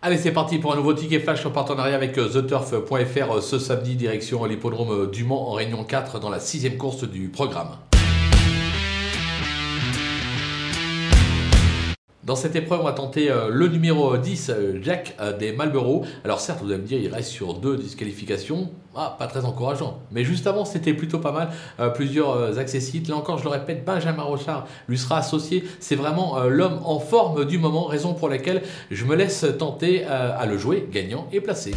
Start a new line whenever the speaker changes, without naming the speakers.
Allez, c'est parti pour un nouveau ticket flash en partenariat avec euh, TheTurf.fr euh, ce samedi, direction l'hippodrome euh, du Mans en Réunion 4 dans la sixième course du programme. Dans cette épreuve, on va tenter le numéro 10, Jack des Malboro. Alors certes, vous allez me dire, il reste sur deux disqualifications. Ah, pas très encourageant. Mais juste avant, c'était plutôt pas mal. plusieurs accessites. Là encore, je le répète, Benjamin Rochard lui sera associé. C'est vraiment l'homme en forme du moment, raison pour laquelle je me laisse tenter à le jouer gagnant et placé.